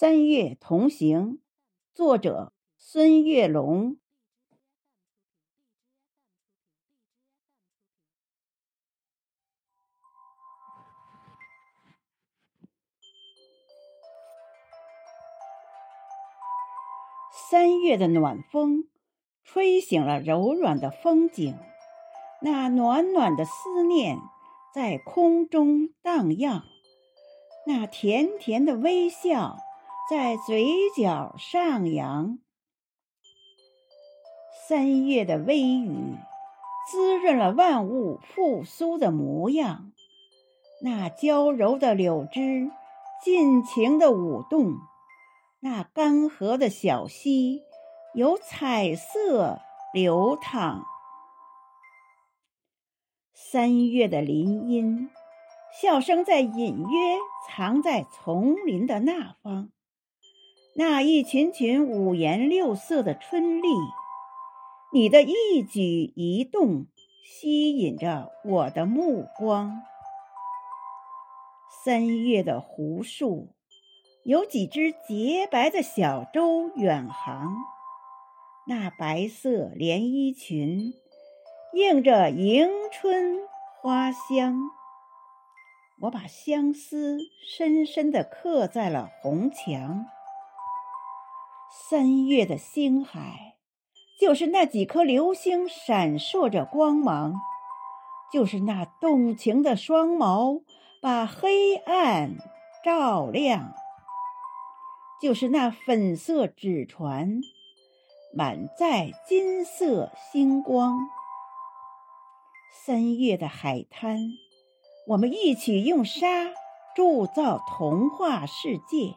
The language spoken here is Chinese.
三月同行，作者孙月龙。三月的暖风，吹醒了柔软的风景，那暖暖的思念在空中荡漾，那甜甜的微笑。在嘴角上扬，三月的微雨滋润了万物复苏的模样。那娇柔的柳枝尽情的舞动，那干涸的小溪有彩色流淌。三月的林荫，笑声在隐约藏在丛林的那方。那一群群五颜六色的春丽，你的一举一动吸引着我的目光。三月的湖树，有几只洁白的小舟远航，那白色连衣裙映着迎春花香。我把相思深深地刻在了红墙。三月的星海，就是那几颗流星闪烁着光芒，就是那动情的双眸把黑暗照亮，就是那粉色纸船满载金色星光。三月的海滩，我们一起用沙铸造童话世界。